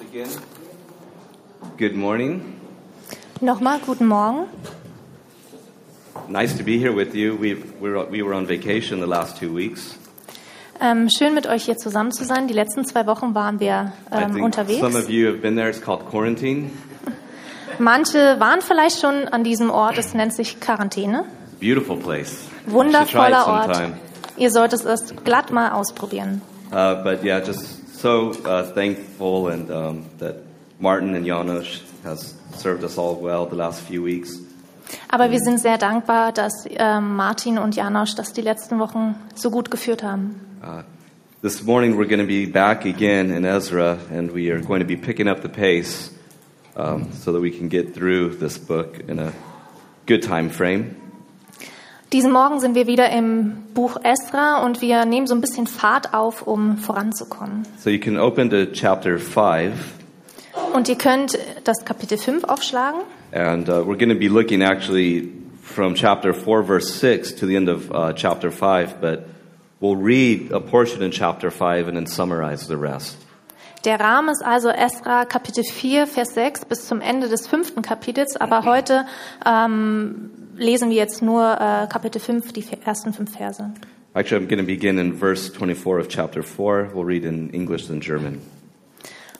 again. Good morning. Nochmal guten Morgen. Nice to be here with you. We've, we're, we were on vacation the last two weeks. Ähm, schön mit euch hier zusammen zu sein. Die letzten zwei Wochen waren wir I ähm, think unterwegs. some of you have been there. It's called quarantine. Manche waren vielleicht schon an diesem Ort. Es nennt sich Quarantäne. Beautiful place. Wundervoller Ort. Ihr solltet es glatt mal ausprobieren. Uh, but yeah, just so uh, thankful and um, that Martin and Janos has served us all well the last few weeks. Aber wir sind sehr dankbar, dass ähm, Martin und Janosch das die letzten Wochen so gut geführt haben. Uh, this morning we're going to be back again in Ezra, and we are going to be picking up the pace um, so that we can get through this book in a good time frame. Diesen Morgen sind wir wieder im Buch Esra und wir nehmen so ein bisschen Fahrt auf, um voranzukommen. So you can open to chapter 5, Und ihr könnt das Kapitel 5 aufschlagen. and uh, we're going to be looking actually from chapter 4, verse 6 to the end of uh, chapter 5, but we'll read a portion in chapter 5 and then summarize the rest. Der Rahmen ist also Esra Kapitel 4, Vers 6 bis zum Ende des fünften Kapitels, aber heute ähm, lesen wir jetzt nur äh, Kapitel 5, die ersten fünf Verse. Actually, I'm going to begin in verse 24 of chapter 4. We'll read in English and German.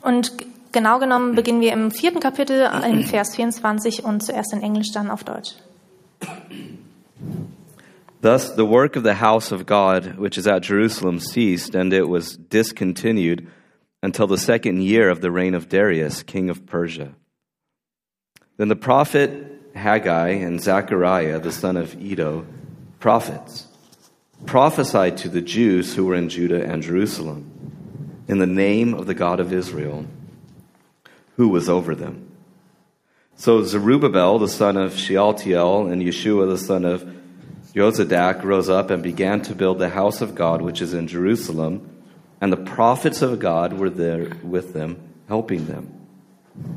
Und genau genommen beginnen wir im vierten Kapitel äh, in Vers 24 und zuerst in Englisch, dann auf Deutsch. Thus, the work of the house of God, which is at Jerusalem, ceased, and it was discontinued until the second year of the reign of Darius, king of Persia. Then the prophet Haggai and Zechariah, the son of Edo, prophets, prophesied to the Jews who were in Judah and Jerusalem in the name of the God of Israel, who was over them. So Zerubbabel, the son of Shealtiel, and Yeshua, the son of Jozadak, rose up and began to build the house of God, which is in Jerusalem, and the prophets of God were there with them, helping them.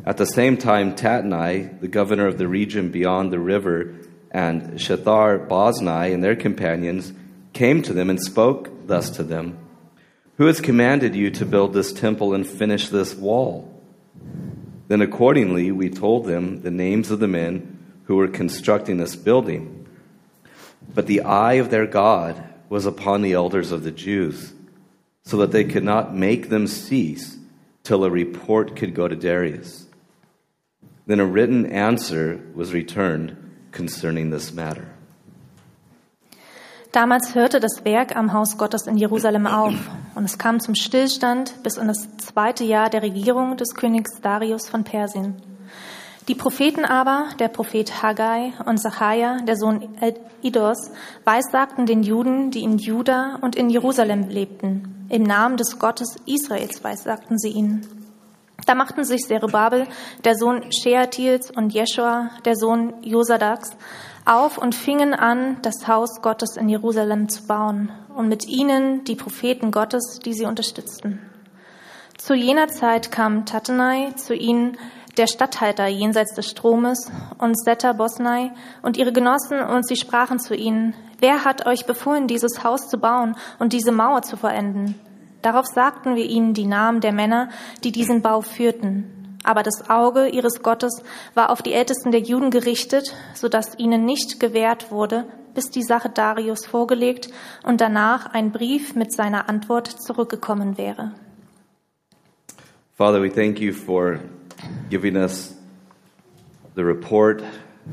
At the same time, Tatnai, the governor of the region beyond the river, and Shethar Boznai and their companions came to them and spoke thus to them Who has commanded you to build this temple and finish this wall? Then accordingly, we told them the names of the men who were constructing this building. But the eye of their God was upon the elders of the Jews, so that they could not make them cease till a report could go to Darius. Then a written answer was returned concerning this matter. Damals hörte das Werk am Haus Gottes in Jerusalem auf und es kam zum Stillstand bis in das zweite Jahr der Regierung des Königs Darius von Persien. Die Propheten aber, der Prophet Haggai und Zachariah, der Sohn Idos, weissagten den Juden, die in Juda und in Jerusalem lebten. Im Namen des Gottes Israels weissagten sie ihnen. Da machten sich Zerubabel, der Sohn Shealtiels, und Jeschua, der Sohn Josadaks, auf und fingen an, das Haus Gottes in Jerusalem zu bauen, und mit ihnen die Propheten Gottes, die sie unterstützten. Zu jener Zeit kam Tatenai zu ihnen, der Statthalter jenseits des Stromes, und Setta Bosnai und ihre Genossen, und sie sprachen zu ihnen, Wer hat euch befohlen, dieses Haus zu bauen und diese Mauer zu vollenden? Darauf sagten wir ihnen die Namen der Männer, die diesen Bau führten. Aber das Auge ihres Gottes war auf die Ältesten der Juden gerichtet, so dass ihnen nicht gewährt wurde, bis die Sache Darius vorgelegt und danach ein Brief mit seiner Antwort zurückgekommen wäre. Father, we thank you for giving us the report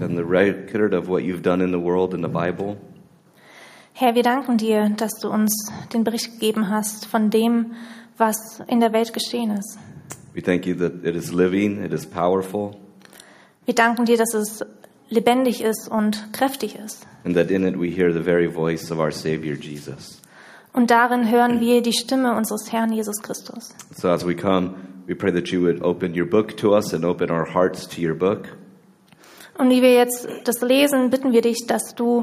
and the record of what you've done in the world in the Bible. Herr, wir danken dir, dass du uns den Bericht gegeben hast von dem, was in der Welt geschehen ist. We thank you that it is living, it is powerful, Wir danken dir, dass es lebendig ist und kräftig ist. and that in it we hear the very voice of our Savior Jesus. Und darin hören wir die Stimme unseres Herrn Jesus Christus. So as we come, we pray that you would open your book to us and open our hearts to your book. Und wie wir jetzt das lesen, bitten wir dich, dass du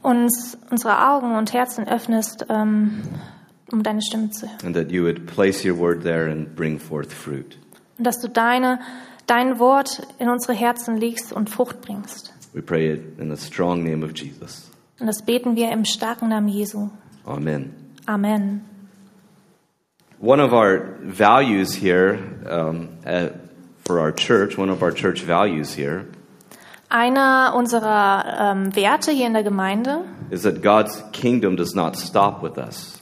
uns unsere Augen und Herzen öffnest, ähm, um deine Stimme zu hören. and that you would place your word there and bring forth fruit. Und dass du deine, dein Wort in unsere Herzen legst und Frucht bringst. We pray it in the strong name of Jesus. Und das beten wir im starken Namen Jesu. Amen. Amen. One of our values here um, at, for our church, one of our church values here, Einer unserer ähm, Werte hier in der Gemeinde is that God's kingdom does not stop with us.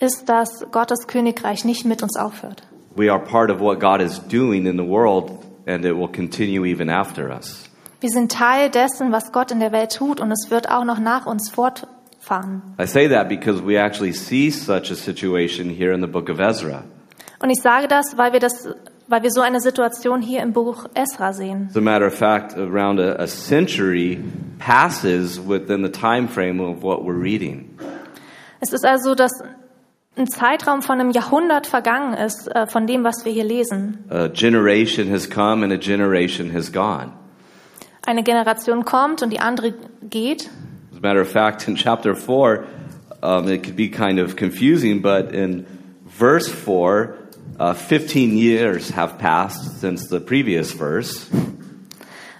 ist, dass Gottes Königreich nicht mit uns aufhört. We are part of what God is doing in the world, and it will continue even after us. Wir sind Teil dessen, was Gott in der Welt tut und es wird auch noch nach uns fortfahren. I say that because we actually see such a situation here in the book of Ezra. Und ich sage das, weil wir das, weil wir so eine Situation hier im Buch Esra sehen. As a matter of fact, around a, a century passes within the time frame of what we're reading. Es ist also, dass ein Zeitraum von einem Jahrhundert vergangen ist äh, von dem, was wir hier lesen. A generation has come and a generation has gone. Eine Generation kommt und die andere geht. As a matter of fact, in chapter 4, um, it could be kind of confusing, but in verse 4, uh, 15 years have passed since the previous verse.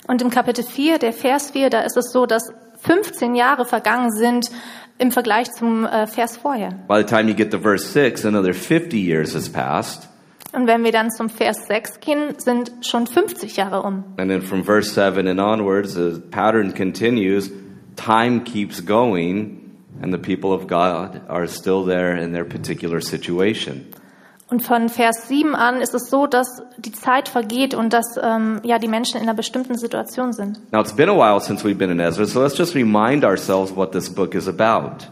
Und im Kapitel 4, der Vers 4, da ist es so, dass 15 Jahre vergangen sind im Vergleich zum äh, Vers vorher. By the time you get to verse 6, another 50 years has passed. Und wenn wir dann zum Vers 6 gehen, sind schon 50 Jahre um. And then from verse 7 and onwards, the pattern continues. Time keeps going, and the people of God are still there in their particular situation. Und von Vers 7 an ist es so, dass die Zeit vergeht und dass ähm, ja, die Menschen in einer bestimmten Situation sind. Now, it's been a while since we've been in Ezra, so let's just remind ourselves what this book is about.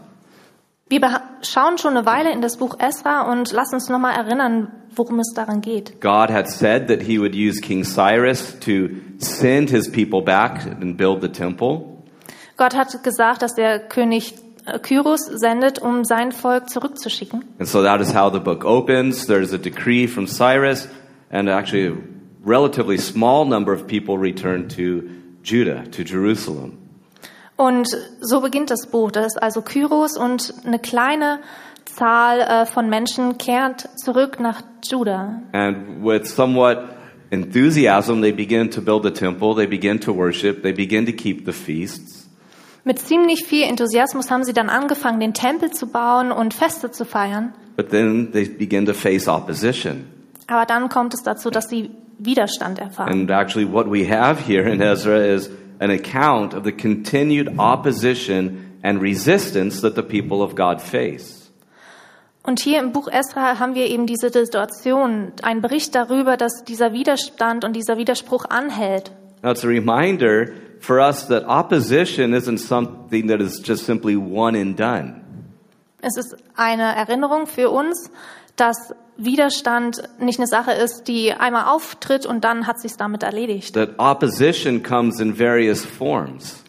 Wir schauen schon eine Weile in das Buch Esra und lass uns nochmal erinnern, worum es daran geht. God had said that he would use King Cyrus to send his people back and build the temple. Gott hat gesagt, dass der König äh, Kyros sendet, um sein Volk zurückzuschicken. And so that is how the book opens. There's a decree from Cyrus, and actually a relatively small number of people return to Judah, to Jerusalem. Und so beginnt das Buch. Das ist also Kyros und eine kleine Zahl äh, von Menschen kehrt zurück nach Juda. And with somewhat enthusiasm, they begin to build the temple, they begin to worship, they begin to keep the feasts. Mit ziemlich viel Enthusiasmus haben sie dann angefangen, den Tempel zu bauen und Feste zu feiern. But then they begin to face opposition. Aber dann kommt es dazu, dass sie Widerstand erfahren. And actually, what we have here in Ezra is an account of the continued opposition and resistance that the people of God face. Und hier im Buch Esra haben wir eben diese Situation, einen Bericht darüber, dass dieser Widerstand und dieser Widerspruch anhält. Now, it's a reminder for us that opposition isn't something that is just simply one and done. Es ist eine Erinnerung für uns, dass Widerstand nicht eine Sache ist, die einmal auftritt und dann hat sich's damit erledigt, That opposition comes in various forms.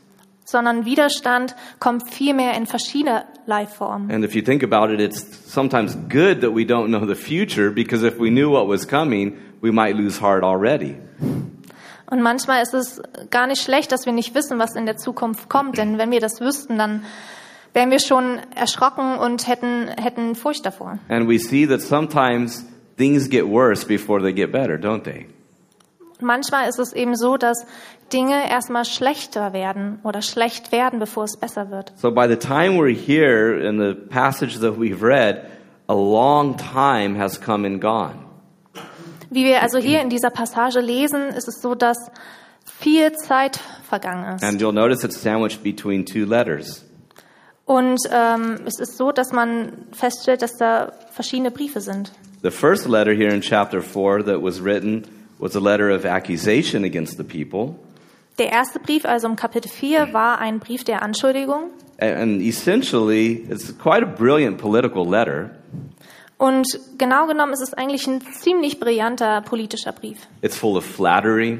sondern Widerstand kommt vielmehr in verschiedenerlei Formen. And if you think about it, it's sometimes good that we don't know the future because if we knew what was coming, we might lose heart already. Und manchmal ist es gar nicht schlecht, dass wir nicht wissen, was in der Zukunft kommt, denn wenn wir das wüssten, dann wären wir schon erschrocken und hätten, hätten Furcht davor. And we see that sometimes things get worse before they get better, don't they? Manchmal ist es eben so, dass Dinge erstmal schlechter werden oder schlecht werden, bevor es besser wird. So by the time we're here in the passage that we've read, a long time has come and gone. Wie wir also hier in dieser Passage lesen, ist es so, dass viel Zeit vergangen ist. And you'll notice it's sandwiched between two letters. Und ähm, es ist so, dass man feststellt, dass da verschiedene Briefe sind. The first letter here in chapter 4 that was written was a letter of accusation against the people. Der erste Brief, also im Kapitel 4, war ein Brief der Anschuldigung. And essentially, it's quite a brilliant political letter. Und genau genommen ist es eigentlich ein ziemlich brillanter politischer Brief. It's full of flattery,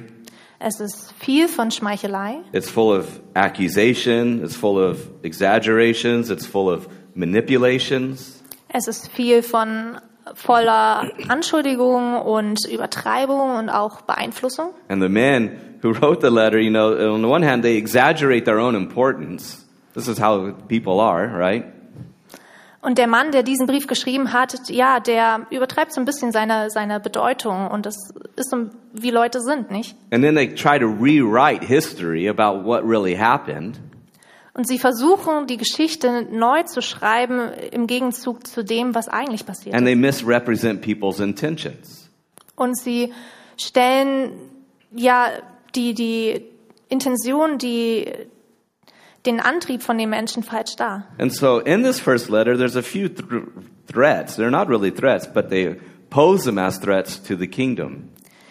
Es ist viel von Schmeichelei, it's full of accusation, it's full of exaggerations, it's full of manipulations. es ist viel von voller Anschuldigung und Übertreibung und auch Beeinflussung. And the men who wrote the letter, you know, on the one hand, they exaggerate their own importance. This is how people are, right? Und der Mann, der diesen Brief geschrieben hat, ja, der übertreibt so ein bisschen seine, seine Bedeutung und das ist so, wie Leute sind, nicht? And then they try to rewrite history about what really happened. Und sie versuchen, die Geschichte neu zu schreiben im Gegenzug zu dem, was eigentlich passiert And they misrepresent people's intentions. Und sie stellen ja die, die Intention, die, den Antrieb von den Menschen falsch dar. And so in this first letter, there's a few th- threats. They're not really threats, but they pose them as threats to the kingdom.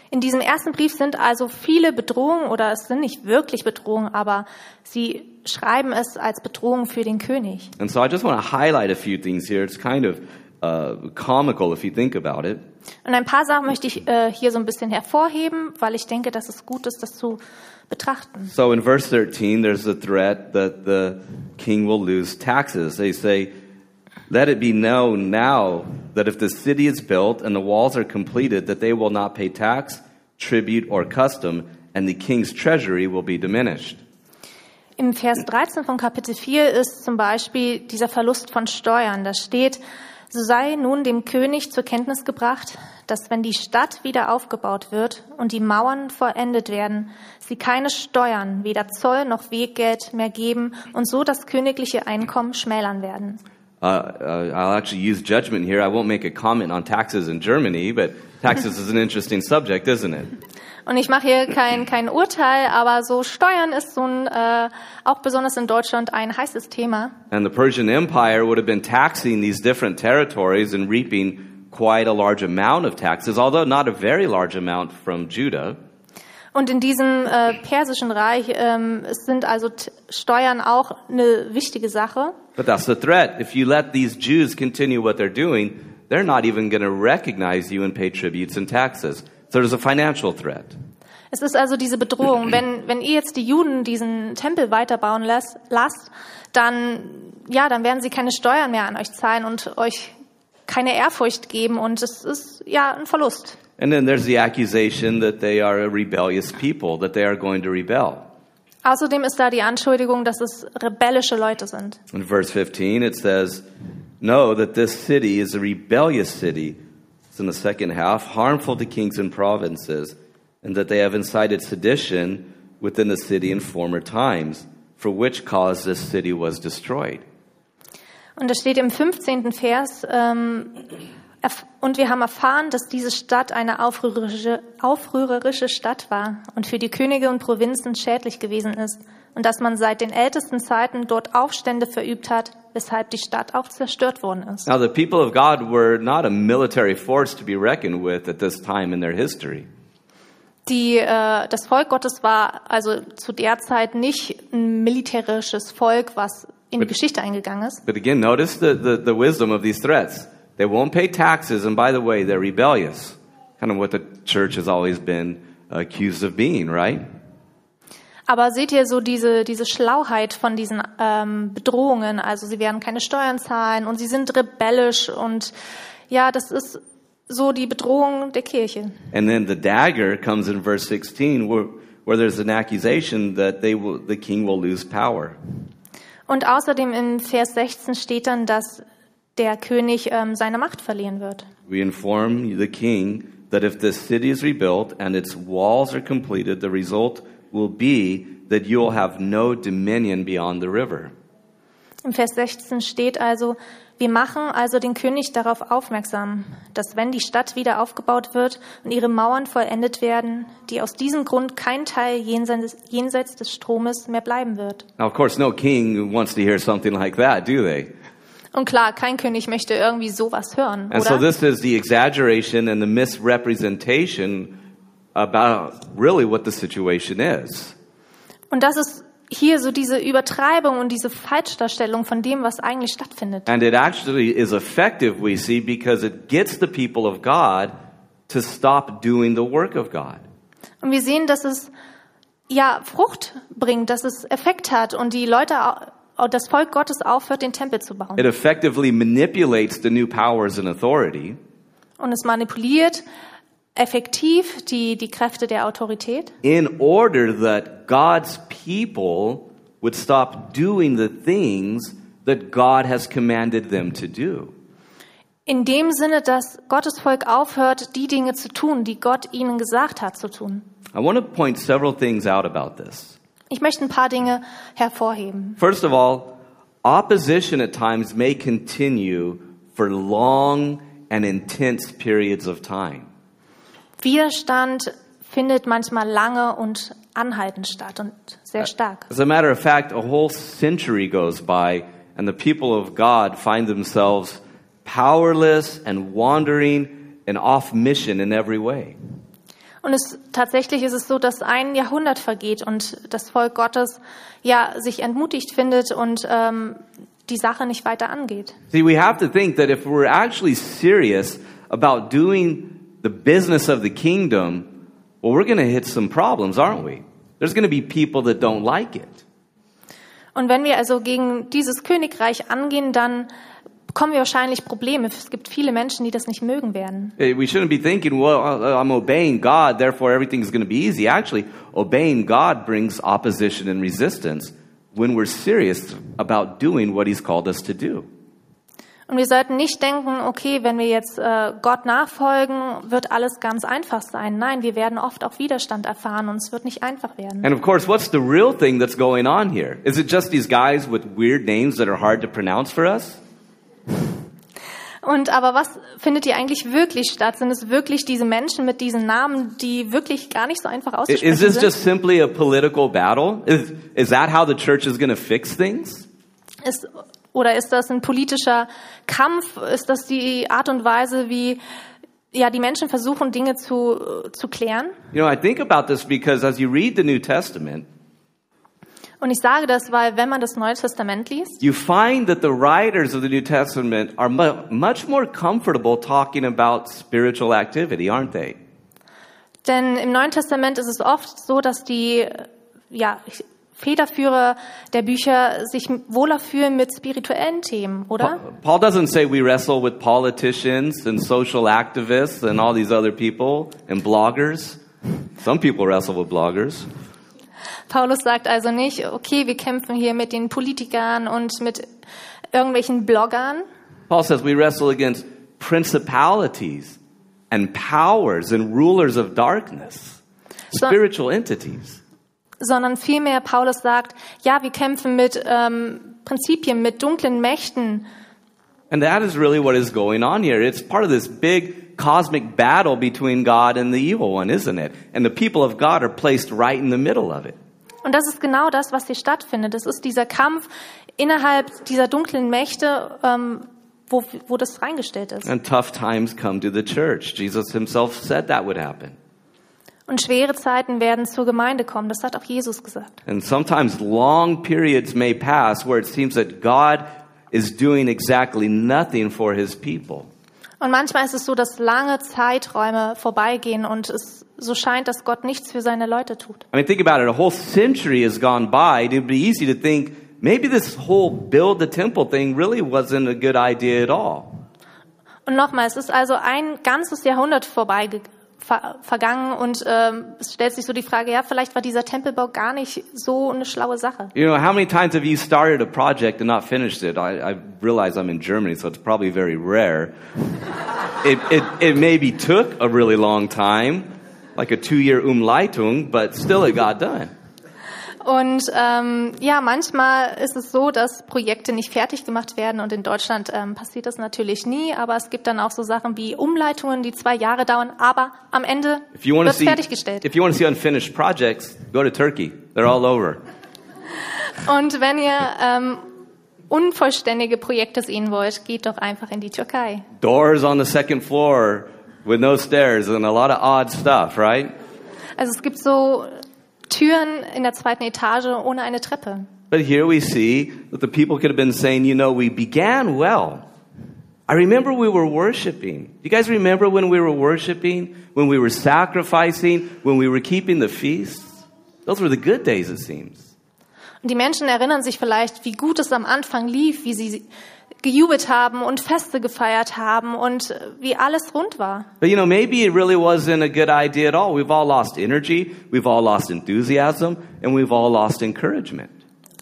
In diesem ersten Brief sind also viele Bedrohungen, oder es sind nicht wirklich Bedrohungen, aber sie schreiben es als Bedrohung für den König. And so I just want to highlight a few things here. It's kind of uh, comical if you think about it. Und ein paar Sachen möchte ich äh, hier so ein bisschen hervorheben, weil ich denke, dass es gut ist, das zu betrachten. So in verse 13, there's a threat that the king will lose taxes. They say, Let it be known now that if the city is built and the walls are completed, that they will not pay tax, tribute, or custom, and the king's treasury will be diminished. Im Vers 13 von Kapitel 4 ist zum Beispiel dieser Verlust von Steuern. Da steht, so sei nun dem König zur Kenntnis gebracht, dass wenn die Stadt wieder aufgebaut wird und die Mauern vollendet werden, sie keine Steuern, weder Zoll noch Weggeld mehr geben und so das königliche Einkommen schmälern werden. Uh, uh, I'll actually use judgment here. I won't make a comment on taxes in Germany, but taxes is an interesting subject, isn't it? Und ich mache hier kein, kein Urteil, aber so Steuern ist so ein, äh, auch besonders in Deutschland ein heißes Thema. And the Persian Empire would have been taxing these different territories and reaping quite a large amount of taxes, although not a very large amount from Judah. Und in diesem äh, persischen Reich ähm, sind also Steuern auch eine wichtige Sache. But that's the threat. If you let these Jews continue what they're doing, they're not even going to recognize you and pay tributes and taxes. So there's a financial threat. Es ist also diese Bedrohung. Wenn, wenn ihr jetzt die Juden diesen Tempel weiterbauen lasst, lasst, dann, ja, dann werden sie keine Steuern mehr an euch zahlen und euch keine Ehrfurcht geben und es ist ja ein Verlust. And then there's the accusation that they are a rebellious people, that they are going to rebel. Außerdem ist da die Anschuldigung, dass es rebellische Leute sind. In verse 15, it says, Know that this city is a rebellious city. It's in the second half, harmful to kings and provinces, and that they have incited sedition within the city in former times, for which cause this city was destroyed. Und es steht im 15. Vers, ähm, und wir haben erfahren, dass diese Stadt eine aufrührerische, aufrührerische Stadt war und für die Könige und Provinzen schädlich gewesen ist und dass man seit den ältesten Zeiten dort Aufstände verübt hat, weshalb die Stadt auch zerstört worden ist. Now, the people of God were not a military force to be reckoned with at this time in their history. Die, äh, das Volk Gottes war also zu der Zeit nicht ein militärisches Volk, was in die Geschichte eingegangen ist. But again, notice the, the, the wisdom of these threats. They won't pay taxes, and by the way, they're rebellious. Kind of what the church has always been accused of being, right? Aber seht ihr so diese, diese Schlauheit von diesen ähm, Bedrohungen? Also sie werden keine Steuern zahlen und sie sind rebellisch und ja, das ist so die Bedrohung der Kirche. And then the dagger comes in verse 16, where, where there's an accusation that they will, the king will lose power. Und außerdem in Vers 16 steht dann, dass der König ähm, seine Macht verlieren wird. We inform the king that if this city is rebuilt and its walls are completed, the result will be that you will have no dominion beyond the river. Im Vers 16 steht also, wir machen also den König darauf aufmerksam, dass wenn die Stadt wieder aufgebaut wird und ihre Mauern vollendet werden, die aus diesem Grund kein Teil jenseits, jenseits des Stromes mehr bleiben wird. Now, of course, no king wants to hear something like that, do they? Und klar, kein König möchte irgendwie sowas hören, And so oder? this is the exaggeration and the misrepresentation about really what the situation is. Und das ist hier so diese Übertreibung und diese Falschdarstellung von dem, was eigentlich stattfindet. And it actually is effective, we see, because it gets the people of God to stop doing the work of God. Und wir sehen, dass es ja Frucht bringt, dass es Effekt hat und die Leute, das Volk Gottes aufhört, den Tempel zu bauen. It effectively manipulates the new powers and authority Und es manipuliert effektiv die, die Kräfte der Autorität, in order that God's people would stop doing the things that God has commanded them to do. in dem Sinne, dass Gottes Volk aufhört, die Dinge zu tun, die Gott ihnen gesagt hat zu tun. I want to point several things out about this. Ich möchte ein paar Dinge hervorheben. First of all, opposition at times may continue for long and intense periods of time. Widerstand findet manchmal lange und anhaltend statt und sehr stark. As a matter of fact, a whole century goes by and the people of God find themselves powerless and wandering and off mission in every way. Und es, tatsächlich ist es so, dass ein Jahrhundert vergeht und das Volk Gottes ja sich entmutigt findet und ähm, die Sache nicht weiter angeht. See, we have to think that if we're actually serious about doing the business of the kingdom, well, we're going to hit some problems, aren't we? There's going to be people that don't like it. Und wenn wir also gegen dieses Königreich angehen, dann bekommen wir wahrscheinlich Probleme. Es gibt viele Menschen, die das nicht mögen werden. Eh, We shouldn't be thinking, well, uh, I'm obeying God, therefore everything's going to be easy. Actually, obeying God brings opposition and resistance when we're serious about doing what He's called us to do. Und wir sollten nicht denken, okay, wenn wir jetzt äh, Gott nachfolgen, wird alles ganz einfach sein. Nein, wir werden oft auch Widerstand erfahren und es wird nicht einfach werden. And of course, what's the real thing that's going on here? Is it just these guys with weird names that are hard to pronounce for us? Und aber was findet hier eigentlich wirklich statt? Sind es wirklich diese Menschen mit diesen Namen, die wirklich gar nicht so einfach auszusprechen Is this sind? just simply a political battle? Is, is that how the church is going to fix things? Ist, oder ist das ein politischer Kampf? Ist das die Art und Weise, wie ja, die Menschen versuchen, Dinge zu, zu klären? You know, I think about this because as you read the New Testament, Und ich sage das, weil wenn man das Neue Testament liest, you find that the writers of the New Testament are mu- much more comfortable talking about spiritual activity, aren't they? denn im Neuen Testament ist es oft so, dass die ja, Federführer der Bücher sich wohler fühlen mit spirituellen Themen, oder? Paul doesn't say we wrestle with politicians and social activists and all these other people and bloggers. Some people wrestle with bloggers. Paulus sagt also nicht, okay, wir kämpfen hier mit den Politikern und mit irgendwelchen Bloggern, Paul says we wrestle against principalities and powers and rulers of darkness, spiritual entities. sondern vielmehr Paulus sagt, ja, wir kämpfen mit ähm, Prinzipien, mit dunklen Mächten. And that is really what is going on here. It's part of this big cosmic battle between God and the evil one, isn't it? And the people of God are placed right in the middle of it. Und das ist genau das, was hier stattfindet. Es ist dieser Kampf innerhalb dieser dunklen Mächte, ähm, wo, wo das reingestellt ist. And tough times come to the church. Jesus himself said that would happen. Und schwere Zeiten werden zur Gemeinde kommen. Das hat auch Jesus gesagt. And sometimes long periods may pass where it seems that God is doing exactly nothing for his people. Und manchmal ist es so, dass lange Zeiträume vorbeigehen und es so scheint, dass Gott nichts für seine Leute tut. I mean, think about it. A whole century has gone by. It'd be easy to think maybe this whole build the temple thing really wasn't a good idea at all. Und nochmal, es ist also ein ganzes Jahrhundert vorbei ver vergangen und ähm, es stellt sich so die Frage, ja, vielleicht war dieser Tempelbau gar nicht so eine schlaue Sache. You know, how many times have you started a project and not finished it? I, I realize I'm in Germany, so it's probably very rare. it, it, it maybe took a really long time, like a two year Umleitung, but still it got done. Und ähm, ja, manchmal ist es so, dass Projekte nicht fertig gemacht werden und in Deutschland ähm, passiert das natürlich nie, aber es gibt dann auch so Sachen wie Umleitungen, die zwei Jahre dauern, aber am Ende wird es see, fertiggestellt. if you want to see unfinished projects, go to Turkey. They're all over. Und wenn ihr ähm, unvollständige Projekte sehen wollt, geht doch einfach in die Türkei. Doors on the second floor with no stairs and a lot of odd stuff, right? Also es gibt so Türen in der zweiten Etage ohne eine Treppe. But here we see that the people could have been saying, you know, we began well. I remember we were worshiping. You guys remember when we were worshiping? When we were sacrificing? When we were keeping the feasts? Those were the good days, it seems. Und die Menschen erinnern sich vielleicht, wie gut es am Anfang lief, wie sie gejubelt haben und Feste gefeiert haben und äh, wie alles rund war. But you know, maybe it really wasn't a good idea at all. We've all lost energy, we've all lost enthusiasm, and we've all lost encouragement.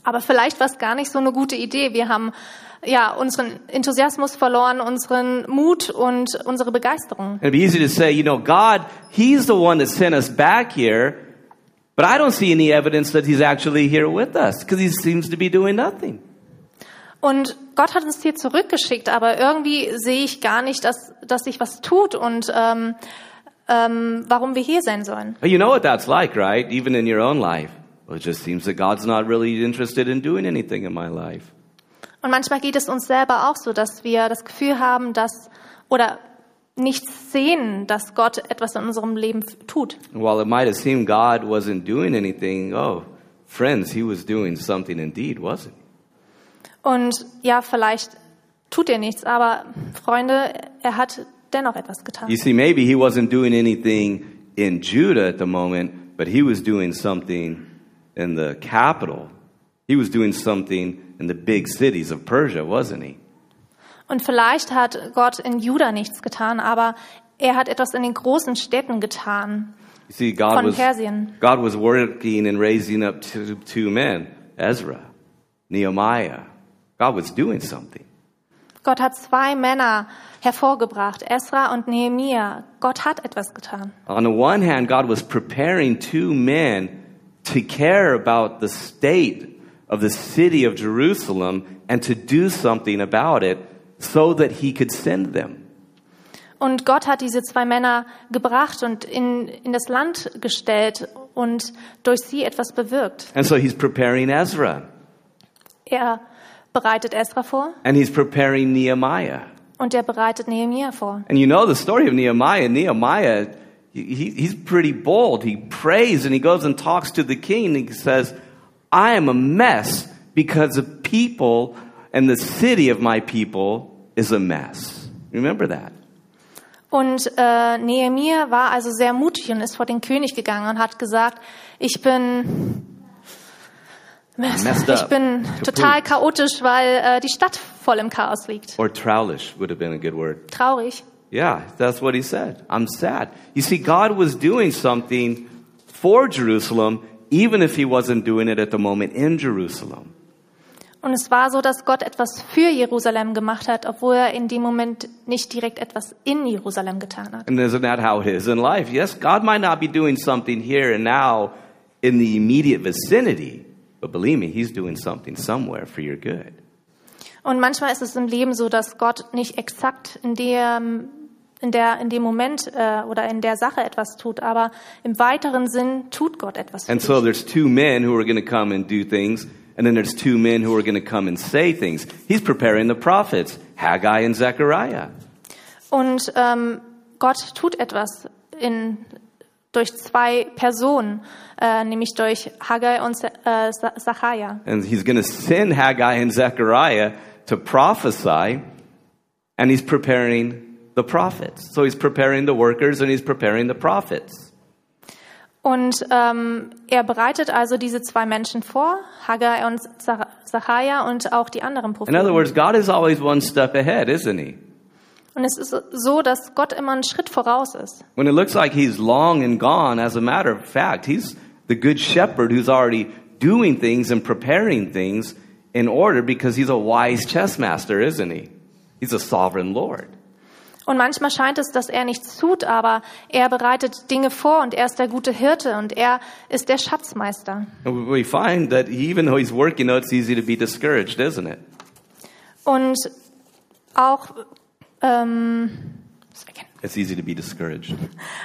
Aber vielleicht war es gar nicht so eine gute Idee. Wir haben ja unseren Enthusiasmus verloren, unseren Mut und unsere Begeisterung. It'd be easy to say, you know, God, He's the one that sent us back here, But I don't see any evidence that he's actually here with us because he seems to be doing nothing. Und Gott hat uns hier zurückgeschickt, aber irgendwie sehe ich gar nicht, dass, dass sich was tut und ähm, ähm, warum wir hier sein sollen. You know what that's like, right? Even in your own life. Well, it just seems that God's not really interested in doing anything in my life. Und manchmal geht es uns selber auch so, dass wir das Gefühl haben, dass oder nicht sehen, dass Gott etwas in unserem Leben tut. And while it might have seemed God wasn't doing anything, oh, friends, he was doing something indeed, wasn't he? Und ja, vielleicht tut er nichts, aber Freunde, er hat dennoch etwas getan. You see, maybe he wasn't doing anything in Judah at the moment, but he was doing something in the capital. He was doing something in the big cities of Persia, wasn't he? Und vielleicht hat Gott in Juda nichts getan, aber er hat etwas in den großen Städten getan. You see, God Von was, Persien. God was working and raising up two, two men, Ezra, Nehemiah. God was doing something. Gott hat zwei Männer hervorgebracht, Esra und Nehemia. Gott hat etwas getan. On the one hand, God was preparing two men to care about the state of the city of Jerusalem and to do something about it so that he could send them. Und Gott hat diese zwei Männer gebracht und in, in das Land gestellt und durch sie etwas bewirkt. And so he's preparing Ezra Er bereitet Esra vor and he's preparing Nehemiah. und er bereitet Nehemia vor. And you know the story of Nehemiah. Nehemiah, he, he's pretty bold. He prays and he goes and talks to the king and he says, I am a mess because the people and the city of my people is a mess. Remember that. Und äh, Nehemia war also sehr mutig und ist vor den König gegangen und hat gesagt, ich bin ich up. bin Kaputt. total chaotisch, weil äh, die Stadt voll im Chaos liegt. Or trowlish would have been a good word. Traurig. Yeah, that's what he said. I'm sad. You see, God was doing something for Jerusalem, even if he wasn't doing it at the moment in Jerusalem. Und es war so, dass Gott etwas für Jerusalem gemacht hat, obwohl er in dem Moment nicht direkt etwas in Jerusalem getan hat. And isn't that how it is in life? Yes, God might not be doing something here and now in the immediate vicinity, but believe me, He's doing something somewhere for your good. Und manchmal ist es im Leben so, dass Gott nicht exakt in dem, in der, in dem Moment äh, oder in der Sache etwas tut, aber im weiteren Sinn tut Gott etwas für And so there's two men who are going to come and do things, and then there's two men who are going to come and say things. He's preparing the prophets, Haggai and Zechariah. Und ähm, Gott tut etwas in, durch zwei Personen, äh, nämlich durch Haggai und äh, Sacharja. And he's going to send Haggai and Zechariah to prophesy, and he's preparing the prophets. So he's preparing the workers and he's preparing the prophets. Und ähm, er bereitet also diese zwei Menschen vor, Haggai und Sacharja und auch die anderen In Propheten. other words, God is always one step ahead, isn't he? Und es ist so, dass Gott immer einen Schritt voraus ist. When it looks like he's long and gone, as a matter of fact, he's the good shepherd who's already doing things and preparing things in order because he's a wise chess master, isn't he? He's a sovereign Lord. Und manchmal scheint es, dass er nichts tut, aber er bereitet Dinge vor und er ist der gute Hirte und er ist der Schatzmeister. And we find that even though he's working, it's easy to be discouraged, isn't it? Und auch, ähm, It's easy to be discouraged.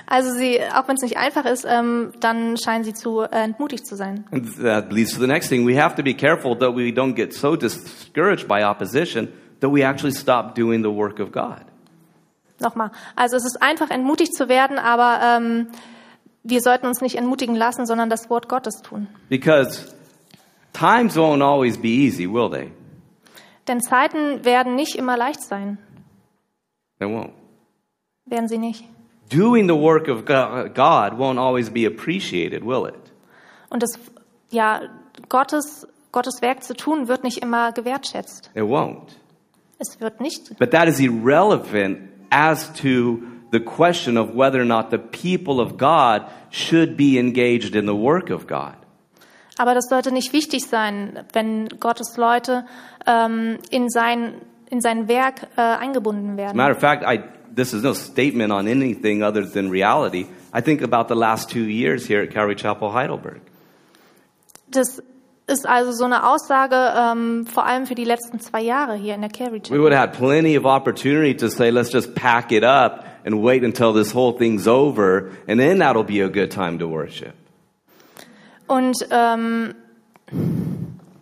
also sie, auch wenn es nicht einfach ist, ähm, dann scheinen sie zu äh, entmutigt zu sein. And that leads to the next thing. We have to be careful that we don't get so discouraged by opposition that we actually stop doing the work of God. Nochmal. Also es ist einfach, entmutigt zu werden, aber ähm, wir sollten uns nicht entmutigen lassen, sondern das Wort Gottes tun. Because times won't always be easy, will they? Denn Zeiten werden nicht immer leicht sein. They won't. Werden sie nicht. Doing the work of Go- God won't always be appreciated, will it? Und das, ja, Gottes, Gottes Werk zu tun, wird nicht immer gewertschätzt. It won't. Es wird nicht. But that is irrelevant as to the question of whether or not the people of God should be engaged in the work of God. Aber das sollte nicht wichtig sein, wenn Gottes Leute ähm, in sein in sein Werk äh, eingebunden werden. matter of fact, I, this is no statement on anything other than reality. I think about the last two years here at Calvary Chapel Heidelberg. Das ist also so eine Aussage ähm, vor allem für die letzten zwei Jahre hier in der We Chapel. would have had plenty of opportunity to say, let's just pack it up and wait until this whole thing's over, and then that'll be a good time to worship. Und ähm,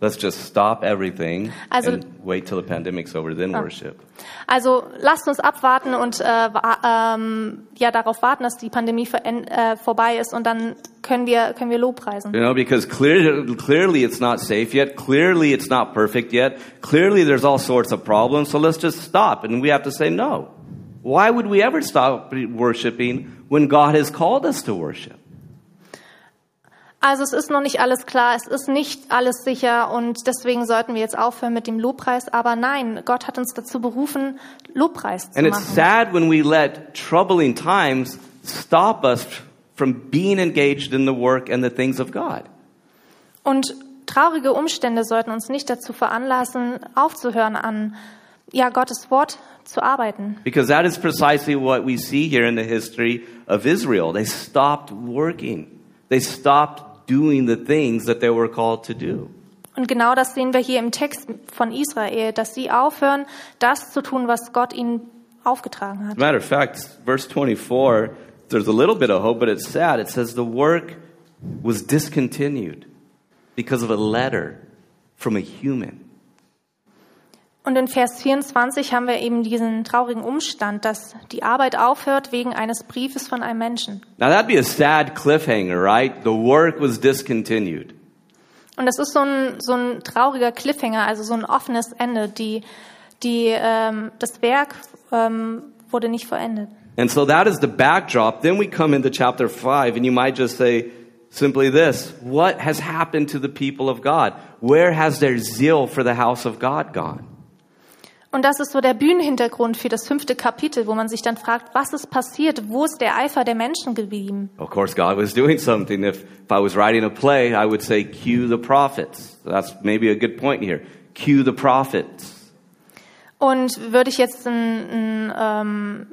Let's just stop everything Also- and wait till the pandemic's over, then worship. also lasst uns abwarten und äh, ähm, ja darauf warten, dass die Pandemie veränd- äh, vorbei ist und dann können wir können wir Lobpreisen. You know, because clearly, clearly it's not safe yet. Clearly it's not perfect yet. Clearly there's all sorts of problems. So let's just stop. And we have to say no. Why would we ever stop worshiping when God has called us to worship? Also es ist noch nicht alles klar, es ist nicht alles sicher und deswegen sollten wir jetzt aufhören mit dem Lobpreis. Aber nein, Gott hat uns dazu berufen, Lobpreis zu And it's machen. sad when we let troubling times stop us from being engaged in the work and the things of God. Und traurige Umstände sollten uns nicht dazu veranlassen, aufzuhören an ja Gottes Wort zu arbeiten. Because that is precisely what we see here in the history of Israel. They stopped working. They stopped doing the things that they were called to do. Und genau das sehen wir hier im Text von Israel, dass sie aufhören, das zu tun, was Gott ihnen aufgetragen hat. As a matter of fact, verse 24, there's a little bit of hope, but it's sad. It says the work was discontinued because of a letter from a human. Und in Vers 24 haben wir eben diesen traurigen Umstand, dass die Arbeit aufhört wegen eines Briefes von einem Menschen. Now that'd be a sad cliffhanger, right? The work was discontinued. Und das ist so ein, so ein trauriger Cliffhanger, also so ein offenes Ende. Die, die, ähm, das Werk ähm, wurde nicht vollendet. And so that is the backdrop. Then we come into chapter 5, and you might just say simply this What has happened to the people of God? Where has their zeal for the house of God gone? Und das ist so der Bühnenhintergrund für das fünfte Kapitel, wo man sich dann fragt, was ist passiert? Wo ist der Eifer der Menschen geblieben? Of course, God was doing something. If, if I was writing a play, I would say, cue the prophets. That's maybe a good point here. Cue the prophets. Und würde ich jetzt einen, einen, ähm,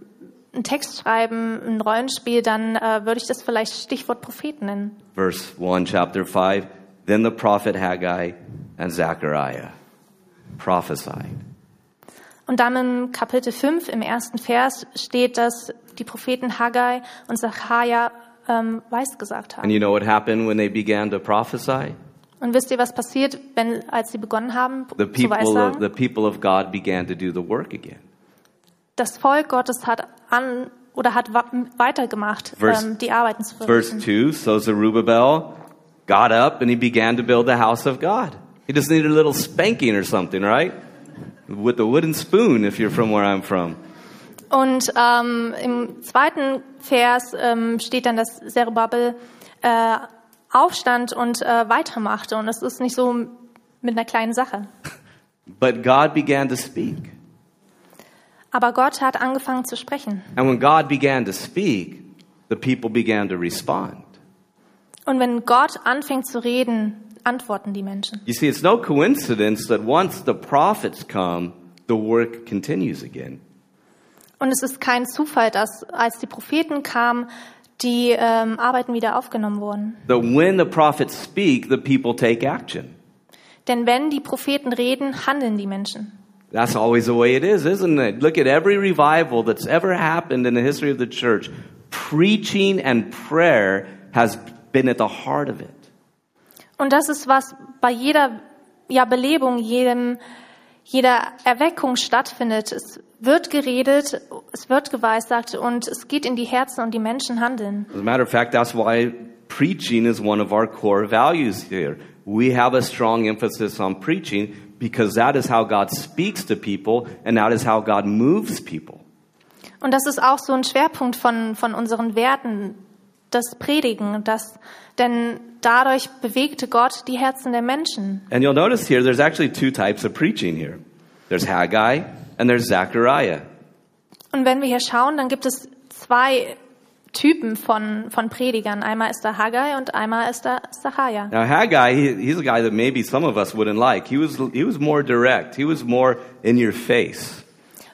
einen Text schreiben, ein Rollenspiel, dann äh, würde ich das vielleicht Stichwort Propheten nennen. Verse 1, chapter 5. Then the prophet Haggai and Zechariah prophesied. Und dann im Kapitel 5, im ersten Vers, steht, dass die Propheten Haggai und Zachariah ähm, weisgesagt And haben. you know what happened when they began to prophesy? Und wisst ihr, was passiert, wenn, als sie begonnen haben The zu people, of, weissagen? the people of God began to do the work again. Das Volk Gottes hat an oder hat weitergemacht, Verse- ähm, die Arbeiten zu Verse verrichten. 2 So Zerubbabel got up and he began to build the house of God. He just needed a little spanking or something, right? With a wooden spoon, if you're from where I'm from. Und ähm, im zweiten Vers ähm, steht dann, dass Zerubbabel äh, aufstand und äh, weitermachte. Und es ist nicht so mit einer kleinen Sache. But God began to speak. Aber Gott hat angefangen zu sprechen. And when God began to speak, the people began to respond. Und wenn Gott anfängt zu reden, antworten die Menschen. You see, it's no coincidence that once the prophets come, the work continues again. Und es ist kein Zufall, dass als die Propheten kamen, die ähm, Arbeiten wieder aufgenommen wurden. That when the prophets speak, the people take action. Denn wenn die Propheten reden, handeln die Menschen. That's always the way it is, isn't it? Look at every revival that's ever happened in the history of the church. Preaching and prayer has been at the heart of it. Und das ist, was bei jeder ja, Belebung, jedem, jeder Erweckung stattfindet. Es wird geredet, es wird geweissagt und es geht in die Herzen und die Menschen handeln. As a matter of fact, that's why preaching is one of our core values here. We have a strong emphasis on preaching because that is how God speaks to people and that is how God moves people. Und das ist auch so ein Schwerpunkt von, von unseren Werten, das Predigen, das, denn dadurch bewegte Gott die Herzen der Menschen. And you'll notice here, there's actually two types of preaching here. There's Haggai and there's Zechariah. Und wenn wir hier schauen, dann gibt es zwei Typen von, von Predigern. Einmal ist da Haggai und einmal ist da Zachariah. Now Haggai, he, he's a guy that maybe some of us wouldn't like. He was, he was more direct. He was more in your face.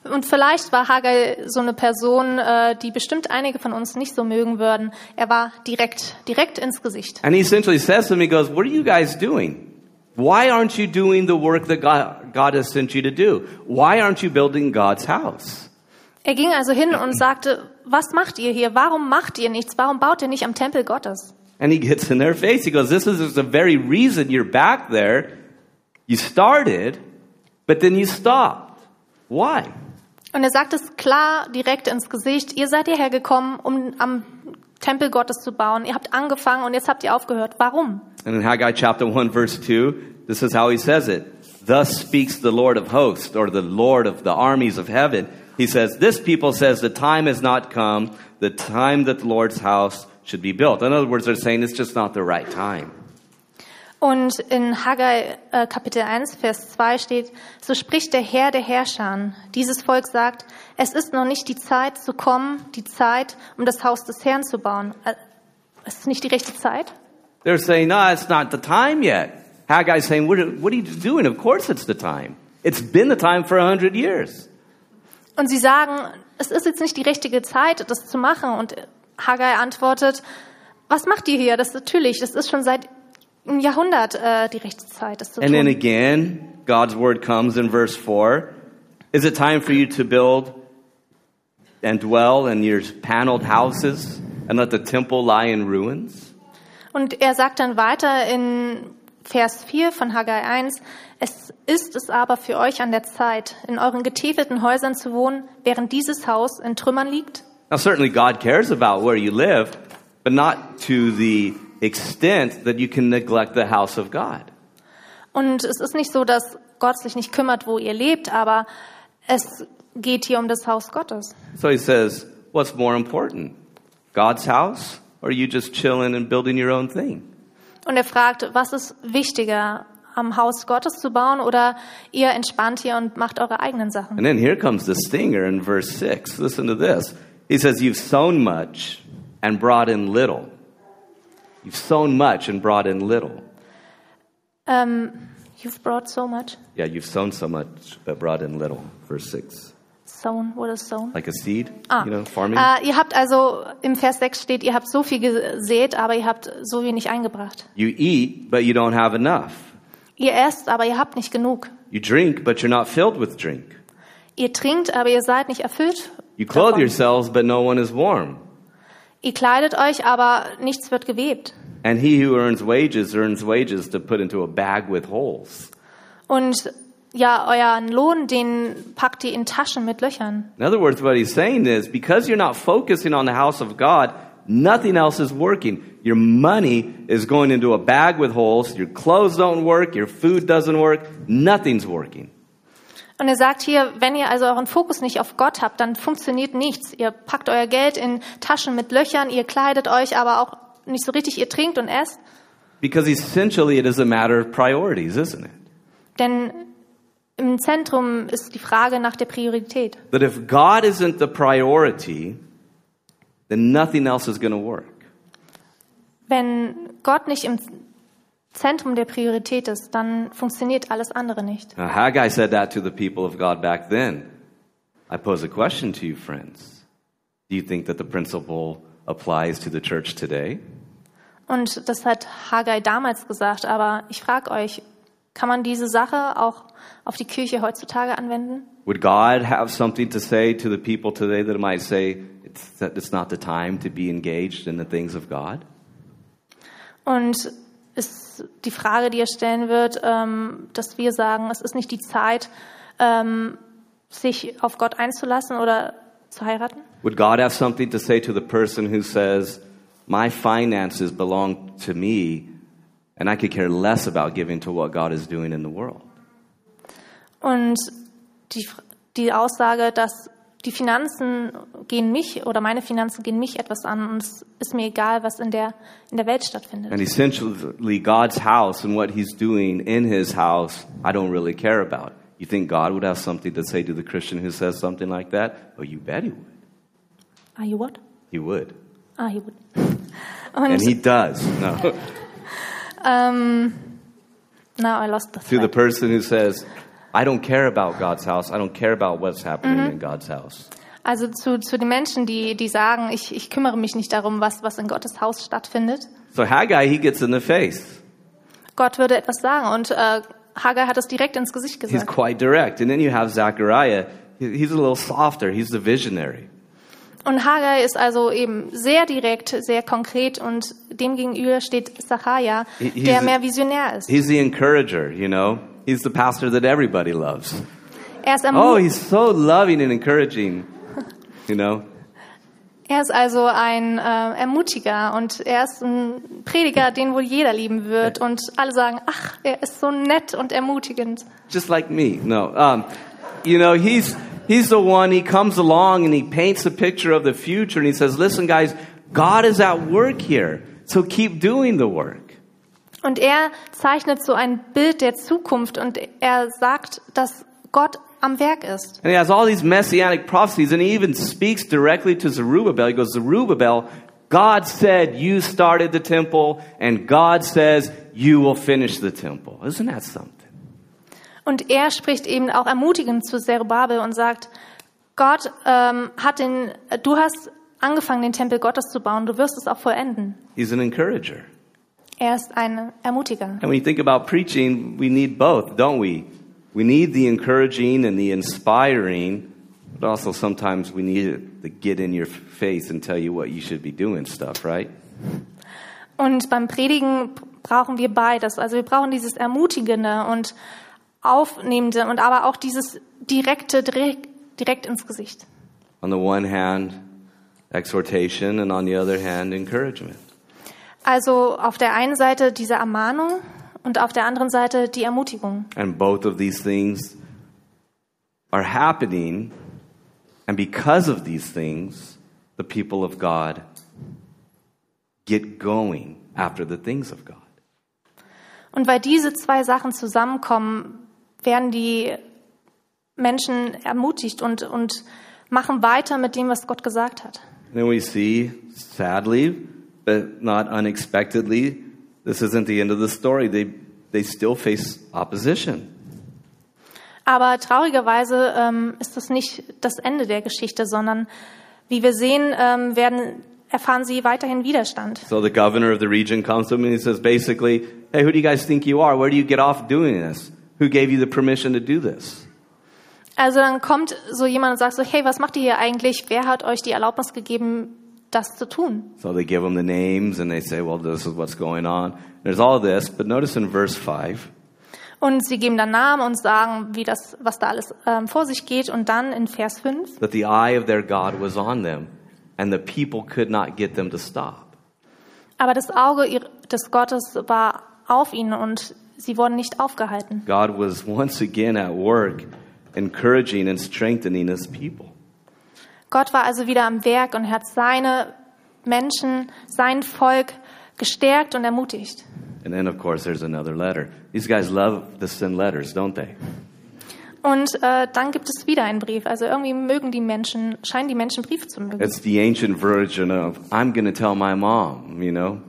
Und vielleicht war Haggai so eine Person, äh, die bestimmt einige von uns nicht so mögen würden. Er war direkt, direkt ins Gesicht. And he essentially says to me, goes, What are you guys doing? Why aren't you doing the work that God, God has sent you to do? Why aren't you building God's house? Er ging also hin und sagte, was macht ihr hier? Warum macht ihr nichts? Warum baut ihr nicht am Tempel Gottes? And he gets in their face. He goes, This is the very reason you're back there. You started, but then you stopped. Why? Und er sagt es klar direkt ins Gesicht. Ihr seid hierher gekommen, um am Tempel Gottes zu bauen. Ihr habt angefangen und jetzt habt ihr aufgehört. Warum? And in Haggai chapter 1, verse 2, this is how he says it. Thus speaks the Lord of hosts, or the Lord of the armies of heaven. He says, This people says the time has not come, the time that the Lord's house should be built. In other words, they're saying it's just not the right time. Und in Haggai äh, Kapitel 1, Vers 2 steht, so spricht der Herr der Herrscher. Dieses Volk sagt, es ist noch nicht die Zeit zu kommen, die Zeit, um das Haus des Herrn zu bauen. Äh, es ist nicht die rechte Zeit? They're saying, No, it's not the time yet. Haggai's saying, What are, what are you doing? Of course it's the time. It's been the time for a hundred years. Und sie sagen, es ist jetzt nicht die richtige Zeit, das zu machen. Und Haggai antwortet, was macht ihr hier? Das ist natürlich, das ist schon seit einem Jahrhundert äh, die rechte Zeit, das zu And then tun. again, God's word comes in verse 4. Is it time for you to build and dwell in your paneled houses and let the temple lie in ruins? Und er sagt dann weiter in Vers 4 von Haggai 1, es ist es aber für euch an der Zeit, in euren getäfelten Häusern zu wohnen, während dieses Haus in Trümmern liegt. Now, certainly God cares about where you live, but not to the extent that you can neglect the house of God. Und es ist nicht so, dass Gott sich nicht kümmert, wo ihr lebt, aber es geht hier um das Haus Gottes. So he says, What's more important, God's house or you just chilling and building your own thing? Und er fragt, was ist wichtiger, am Haus Gottes zu bauen oder ihr entspannt hier und macht eure eigenen Sachen? And then here comes the stinger in verse 6. Listen to this. He says, You've sown much and brought in little. You've sown much and brought in little. Ähm, you've brought so much. Yeah, you've sown so much but brought in little. Verse 6. Sown, what is sown? Like a seed, Ah, you know, farming. äh, ihr habt also, im Vers 6 steht, ihr habt so viel gesät, aber ihr habt so wenig eingebracht. you eat, but you don't have enough. Ihr esst, aber ihr habt nicht genug. You drink, but you're not filled with drink. Ihr trinkt, aber ihr seid nicht erfüllt. You clothe davon. yourselves, but no one is warm. Ihr kleidet euch, aber nichts wird gewebt. And he who earns wages earns wages to put into a bag with holes. Und ja, euren Lohn, den packt ihr in Taschen mit Löchern. In other words, what he's saying is because you're not focusing on the house of God, nothing else is working. Your money is going into a bag with holes. Your clothes don't work. Your food doesn't work. Nothing's working. Und er sagt hier, wenn ihr also euren Fokus nicht auf Gott habt, dann funktioniert nichts. Ihr packt euer Geld in Taschen mit Löchern, ihr kleidet euch, aber auch nicht so richtig, ihr trinkt und esst. Because essentially it is a matter of priorities, isn't it? Denn im Zentrum ist die Frage nach der Priorität. That if God isn't the priority, then nothing else is going to work. Wenn Gott nicht im Zentrum der Priorität ist, dann funktioniert alles andere nicht. Now, Haggai said that to the people of God back then. I pose a question to you, friends. Do you think that the principle applies to the church today? Und das hat Haggai damals gesagt, aber ich frage euch, kann man diese Sache auch auf die Kirche heutzutage anwenden? Would God have something to say to the people today that might say it's, that it's not the time to be engaged in the things of God? Und ist die Frage, die er stellen wird, ähm, dass wir sagen, es ist nicht die Zeit, ähm, sich auf Gott einzulassen oder zu heiraten? Would God have something to say to the person who says, My finances belong to me, and I could care less about giving to what God is doing in the world? Und die, die Aussage, dass die Finanzen gehen mich oder meine Finanzen gehen mich etwas an und es ist mir egal, was in der, in der Welt stattfindet. And essentially, God's house and what He's doing in His house, I don't really care about. You think God would have something to say to the Christian who says something like that? Oh, you bet He would. Are you what? He would. Ah, he would. And He does. No. ähm, now I lost the to the thread. person who says, I don't care about God's house. I don't care about what's happening in God's house. Also zu, zu den Menschen, die, die sagen, ich, ich kümmere mich nicht darum, was, was in Gottes Haus stattfindet. So Haggai, he gets in the face. Gott würde etwas sagen und äh, Haggai hat es direkt ins Gesicht He's gesagt. quite direct. And then you have Zechariah. He- He's a little softer. He's the visionary. Und Haggai ist also eben sehr direkt, sehr konkret und dem gegenüber steht Zachariah, he's der mehr visionär ist. He's the encourager, you know. He's the pastor that everybody loves. Er Oh, he's so loving and encouraging, you know. er ist also ein äh, Ermutiger und er ist ein Prediger, den wohl jeder lieben wird und alle sagen, ach, er ist so nett und ermutigend. Just like me. No. Um, you know, he's he's the one he comes along and he paints a picture of the future and he says, "Listen guys, God is at work here. So keep doing the work." Und er zeichnet so ein Bild der Zukunft und er sagt, dass Gott am Werk ist. And he has all these messianic prophecies, and he even speaks directly to Zerubbabel. He goes, Zerubbabel, God said you started the temple, and God says you will finish the temple. Isn't that something? Und er spricht eben auch ermutigend zu Zerubbabel und sagt, Gott ähm, hat den, du hast angefangen, den Tempel Gottes zu bauen, du wirst es auch vollenden. He's an encourager. Er ist ein Ermutiger. And when you think about preaching, we need both, don't we? We need the encouraging and the inspiring, but also sometimes we need it to get in your face and tell you what you should be doing stuff, right? Und beim Predigen brauchen wir beides. Also wir brauchen dieses Ermutigende und Aufnehmende und aber auch dieses direkte, direkt, direkt ins Gesicht. On the one hand, exhortation, and on the other hand, encouragement. Also auf der einen Seite diese Ermahnung und auf der anderen Seite die Ermutigung. And both of these things are happening. And because of these things, the people of God get going after the things of God. Und weil diese zwei Sachen zusammenkommen, werden die Menschen ermutigt und, und machen weiter mit dem, was Gott gesagt hat. Then we see, sadly, but not unexpectedly, this isn't the end of the story. They, they still face opposition. Aber traurigerweise ähm, ist das nicht das Ende der Geschichte, sondern wie wir sehen, ähm, werden, erfahren sie weiterhin Widerstand. So the governor of the region comes to him and he says, basically, hey, who do you guys think you are? Where do you get off doing this? Who gave you the permission to do this? Also dann kommt so jemand und sagt so, hey, was macht ihr hier eigentlich? Wer hat euch die Erlaubnis gegeben, das zu tun? So they give him the names and they say, well, this is what's going on. There's all this, but notice in verse 5, Und sie geben dann Namen und sagen, wie das, was da alles ähm, vor sich geht. Und dann in Vers 5, that the eye of their God was on them, and the people could not get them to stop. aber das Auge des Gottes war auf ihnen und sie wurden nicht aufgehalten. God was once again at work, encouraging and strengthening his people. Gott war also wieder am Werk und hat seine Menschen, sein Volk gestärkt und ermutigt. And then, of course, there's another letter. These guys love to send letters, don't they? Und äh, dann gibt es wieder einen Brief. Also irgendwie mögen die Menschen, scheinen die Menschen Briefe zu mögen. It's the ancient version of, I'm going to tell my mom, you know?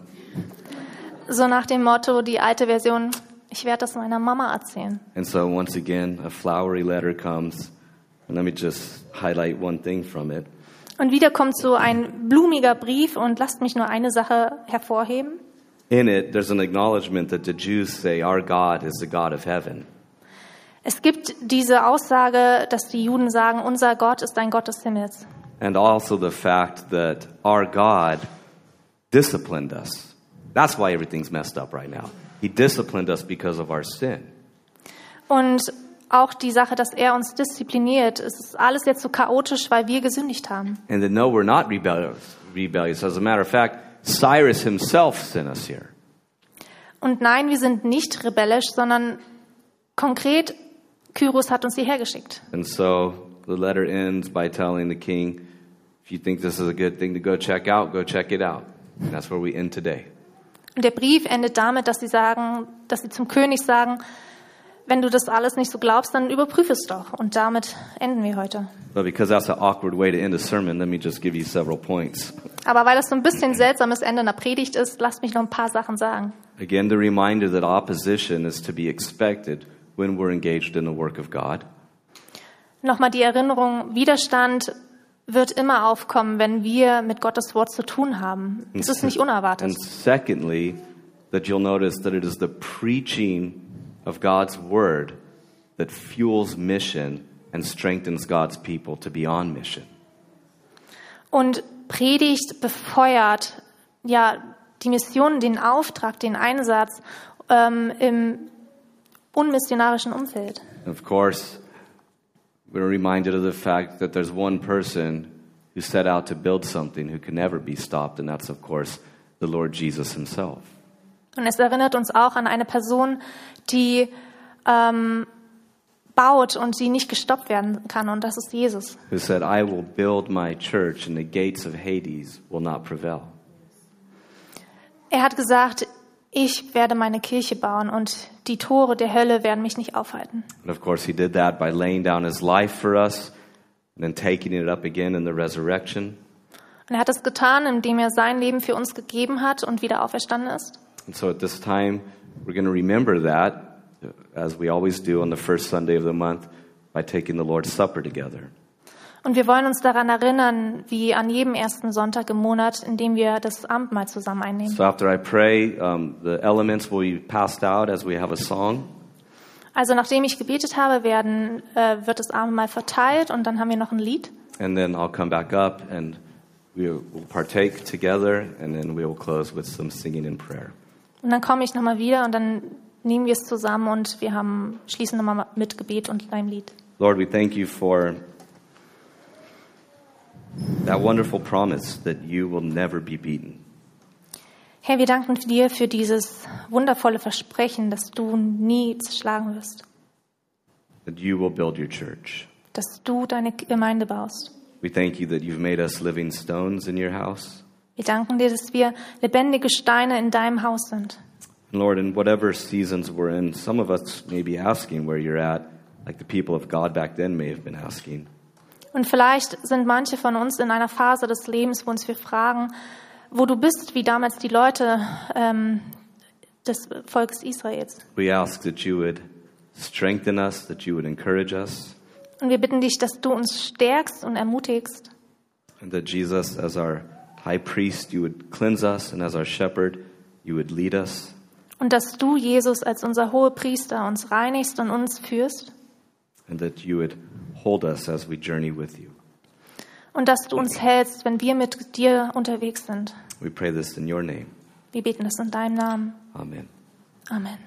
So nach dem Motto, die alte Version, ich werde das meiner Mama erzählen. And so, once again, a flowery letter comes. And let me just highlight one thing from it. Und wieder kommt so ein blumiger Brief und lasst mich nur eine Sache hervorheben. In it, there's an acknowledgement that the Jews say, Our God is the God of heaven. Es gibt diese Aussage, dass die Juden sagen, unser Gott ist ein Gott des Himmels. And also the fact that our God disciplined us. That's why everything's messed up right now. He disciplined us because of our sin. Und auch die Sache, dass er uns diszipliniert. Es ist alles jetzt so chaotisch, weil wir gesündigt haben. And then, no, we're not rebellious. rebellious. As a matter of fact, Cyrus himself sent us here. Und nein, wir sind nicht rebellisch, sondern konkret, Kyros hat uns hierher geschickt. And so the letter ends by telling the king, if you think this is a good thing to go check out, go check it out. And that's where we end today. Und der Brief endet damit, dass sie sagen, dass sie zum König sagen, wenn du das alles nicht so glaubst, dann überprüf es doch. Und damit enden wir heute. But because that's an awkward way to end a sermon, let me just give you several points. Aber weil das so ein bisschen seltsames Ende einer Predigt ist, lasst mich noch ein paar Sachen sagen. Again, the reminder that opposition is to be expected when we're engaged in the work of God. Nochmal die Erinnerung, Widerstand wird immer aufkommen, wenn wir mit Gottes Wort zu tun haben. Es ist nicht unerwartet. And secondly, that you'll notice that it is the preaching of God's word that fuels mission and strengthens God's people to be on mission. Und Predigt befeuert ja die Mission, den Auftrag, den Einsatz ähm, im unmissionarischen Umfeld. Of course, we're reminded of the fact that there's one person who set out to build something who can never be stopped, and that's, of course, the Lord Jesus himself. Und es erinnert uns auch an eine Person, die ähm, baut und die nicht gestoppt werden kann, und das ist Jesus. Who said, I will build my church, and the gates of Hades will not prevail. Er hat gesagt, ich werde meine Kirche bauen und die Tore der Hölle werden mich nicht aufhalten. And of course, he did that by laying down his life for us and then taking it up again in the resurrection. Und er hat es getan, indem er sein Leben für uns gegeben hat und wieder auferstanden ist. And so at this time, we're going to remember that, uh, as we always do on the first Sunday of the month, by taking the Lord's Supper together. Und wir wollen uns daran erinnern, wie an jedem ersten Sonntag im Monat, indem wir das Abendmahl zusammen einnehmen. So after I pray, um, the elements will be passed out as we have a song. Also nachdem ich gebetet habe, werden, äh, wird das Abendmahl verteilt und dann haben wir noch ein Lied. And then I'll come back up and we will partake together, and then we will close with some singing and prayer. Und dann komme ich nochmal wieder und dann nehmen wir es zusammen und wir haben, schließen nochmal mit Gebet und einem Lied. Lord, we thank you for that wonderful promise that you will never be beaten. Herr, wir danken dir für dieses wundervolle Versprechen, dass du nie zerschlagen wirst, that you will build your church. dass du deine Gemeinde baust. We thank you that you've made us living stones in your house. Wir danken dir, dass wir lebendige Steine in deinem Haus sind. Lord, in whatever seasons we're in, some of us may be asking where you're at, like the people of God back then may have been asking. Und vielleicht sind manche von uns in einer Phase des Lebens, wo uns wir fragen, wo du bist, wie damals die Leute ähm, des Volkes Israels. We ask that you would strengthen us, that you would encourage us, Und wir bitten dich, dass du uns stärkst und ermutigst and that Jesus, as our high priest, you would cleanse us, and as our shepherd, you would lead us. und dass du, Jesus, als unser hoher Priester uns reinigst und uns führst and that you would hold us as we journey with you. und dass du uns hältst, wenn wir mit dir unterwegs sind. We pray this in your name. Wir beten es in deinem Namen. Amen. Amen.